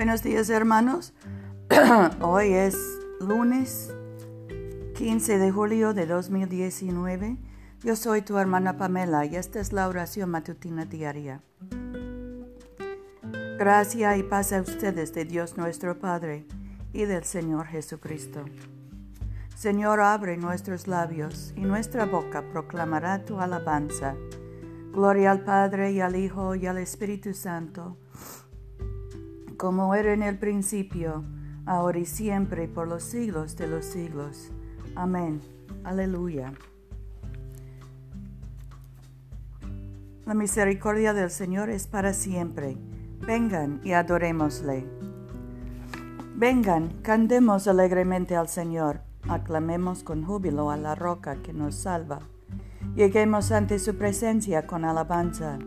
Buenos días hermanos. Hoy es lunes 15 de julio de 2019. Yo soy tu hermana Pamela y esta es la oración matutina diaria. Gracia y paz a ustedes de Dios nuestro Padre y del Señor Jesucristo. Señor, abre nuestros labios y nuestra boca proclamará tu alabanza. Gloria al Padre y al Hijo y al Espíritu Santo como era en el principio, ahora y siempre, por los siglos de los siglos. Amén. Aleluya. La misericordia del Señor es para siempre. Vengan y adorémosle. Vengan, cantemos alegremente al Señor, aclamemos con júbilo a la roca que nos salva. Lleguemos ante su presencia con alabanza,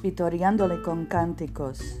vitoriándole con cánticos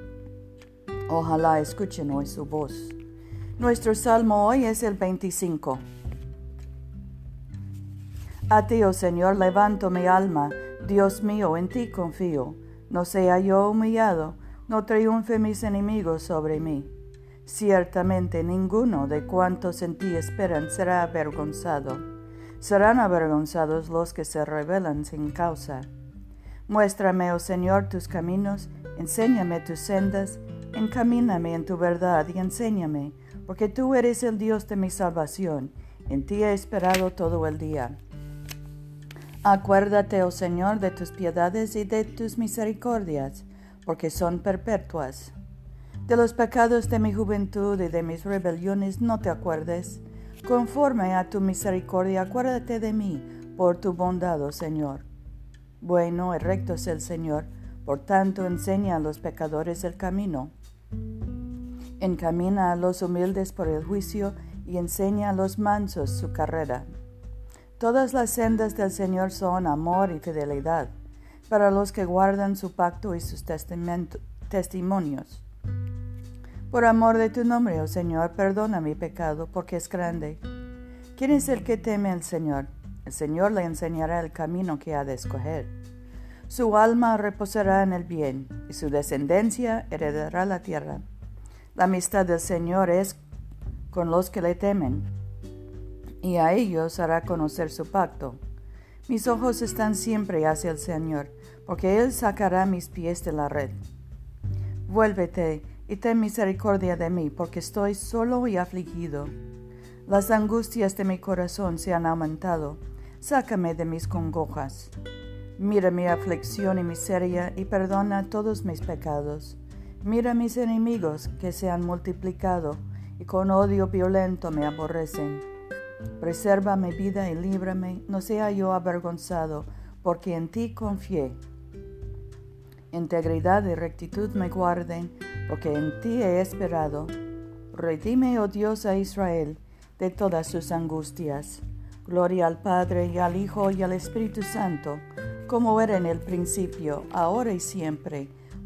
Ojalá escuchen hoy su voz. Nuestro salmo hoy es el 25. A ti, oh Señor, levanto mi alma, Dios mío, en ti confío. No sea yo humillado, no triunfe mis enemigos sobre mí. Ciertamente ninguno de cuantos en ti esperan será avergonzado. Serán avergonzados los que se rebelan sin causa. Muéstrame, oh Señor, tus caminos, enséñame tus sendas, Encamíname en tu verdad y enséñame, porque tú eres el Dios de mi salvación. En ti he esperado todo el día. Acuérdate, oh Señor, de tus piedades y de tus misericordias, porque son perpetuas. De los pecados de mi juventud y de mis rebeliones no te acuerdes. Conforme a tu misericordia, acuérdate de mí por tu bondad, oh Señor. Bueno y recto es el Señor, por tanto enseña a los pecadores el camino. Encamina a los humildes por el juicio y enseña a los mansos su carrera. Todas las sendas del Señor son amor y fidelidad para los que guardan su pacto y sus testimonios. Por amor de tu nombre, oh Señor, perdona mi pecado, porque es grande. ¿Quién es el que teme al Señor? El Señor le enseñará el camino que ha de escoger. Su alma reposará en el bien, y su descendencia heredará la tierra. La amistad del Señor es con los que le temen, y a ellos hará conocer su pacto. Mis ojos están siempre hacia el Señor, porque Él sacará mis pies de la red. Vuélvete y ten misericordia de mí, porque estoy solo y afligido. Las angustias de mi corazón se han aumentado. Sácame de mis congojas. Mira mi aflicción y miseria y perdona todos mis pecados. Mira mis enemigos que se han multiplicado y con odio violento me aborrecen. Preserva mi vida y líbrame, no sea yo avergonzado, porque en ti confié. Integridad y rectitud me guarden, porque en ti he esperado. Redime, oh Dios, a Israel de todas sus angustias. Gloria al Padre y al Hijo y al Espíritu Santo como era en el principio, ahora y siempre,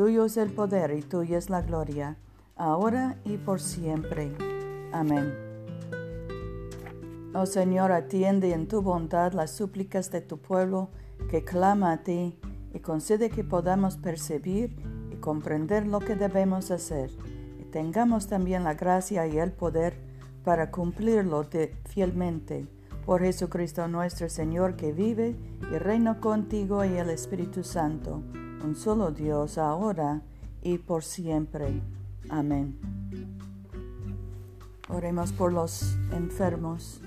tuyo es el poder y tuya es la gloria, ahora y por siempre. Amén. Oh Señor, atiende en tu bondad las súplicas de tu pueblo que clama a ti y concede que podamos percibir y comprender lo que debemos hacer y tengamos también la gracia y el poder para cumplirlo fielmente por Jesucristo nuestro Señor que vive y reina contigo y el Espíritu Santo, un solo Dios ahora y por siempre. Amén. Oremos por los enfermos.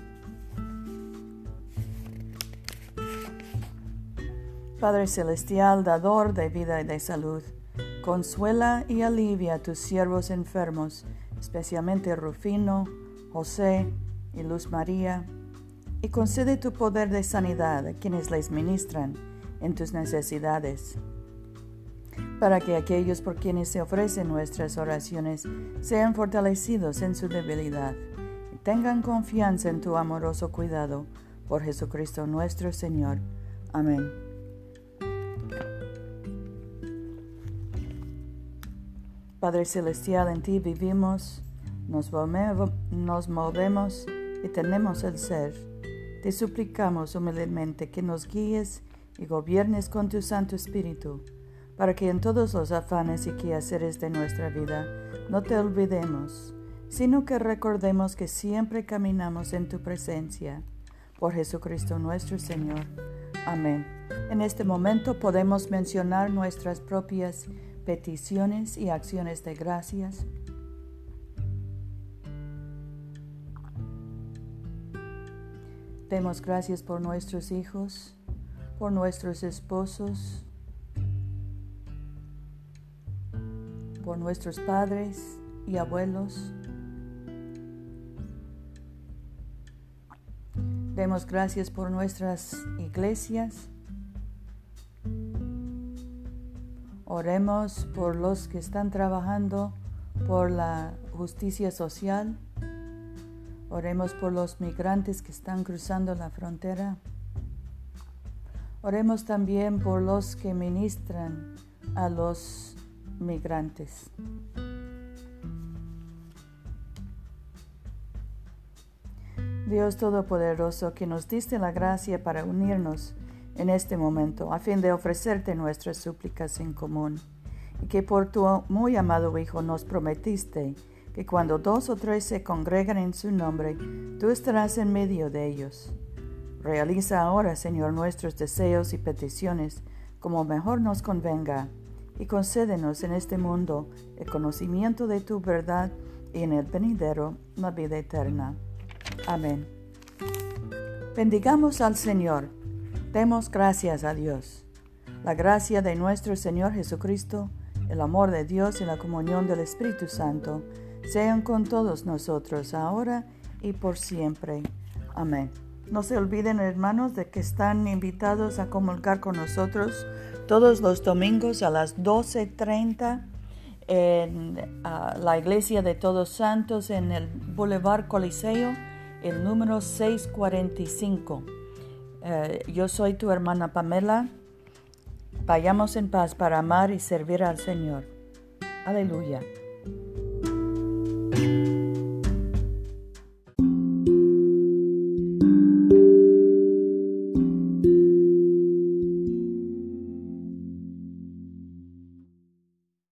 Padre Celestial, dador de vida y de salud, consuela y alivia a tus siervos enfermos, especialmente Rufino, José y Luz María, y concede tu poder de sanidad a quienes les ministran en tus necesidades, para que aquellos por quienes se ofrecen nuestras oraciones sean fortalecidos en su debilidad y tengan confianza en tu amoroso cuidado por Jesucristo nuestro Señor. Amén. Padre Celestial, en ti vivimos, nos movemos y tenemos el ser. Te suplicamos humildemente que nos guíes y gobiernes con tu Santo Espíritu, para que en todos los afanes y quehaceres de nuestra vida no te olvidemos, sino que recordemos que siempre caminamos en tu presencia. Por Jesucristo nuestro Señor. Amén. En este momento podemos mencionar nuestras propias peticiones y acciones de gracias. Demos gracias por nuestros hijos, por nuestros esposos, nuestros padres y abuelos. Demos gracias por nuestras iglesias. Oremos por los que están trabajando por la justicia social. Oremos por los migrantes que están cruzando la frontera. Oremos también por los que ministran a los migrantes. Dios Todopoderoso, que nos diste la gracia para unirnos en este momento, a fin de ofrecerte nuestras súplicas en común, y que por tu muy amado Hijo nos prometiste que cuando dos o tres se congregan en su nombre, tú estarás en medio de ellos. Realiza ahora, Señor, nuestros deseos y peticiones como mejor nos convenga, y concédenos en este mundo el conocimiento de tu verdad y en el venidero la vida eterna. Amén. Bendigamos al Señor. Demos gracias a Dios. La gracia de nuestro Señor Jesucristo, el amor de Dios y la comunión del Espíritu Santo sean con todos nosotros ahora y por siempre. Amén. No se olviden, hermanos, de que están invitados a comulgar con nosotros todos los domingos a las 12.30 en ah, la iglesia de Todos Santos en el Boulevard Coliseo, el número 645. Eh, yo soy tu hermana Pamela. Vayamos en paz para amar y servir al Señor. Aleluya.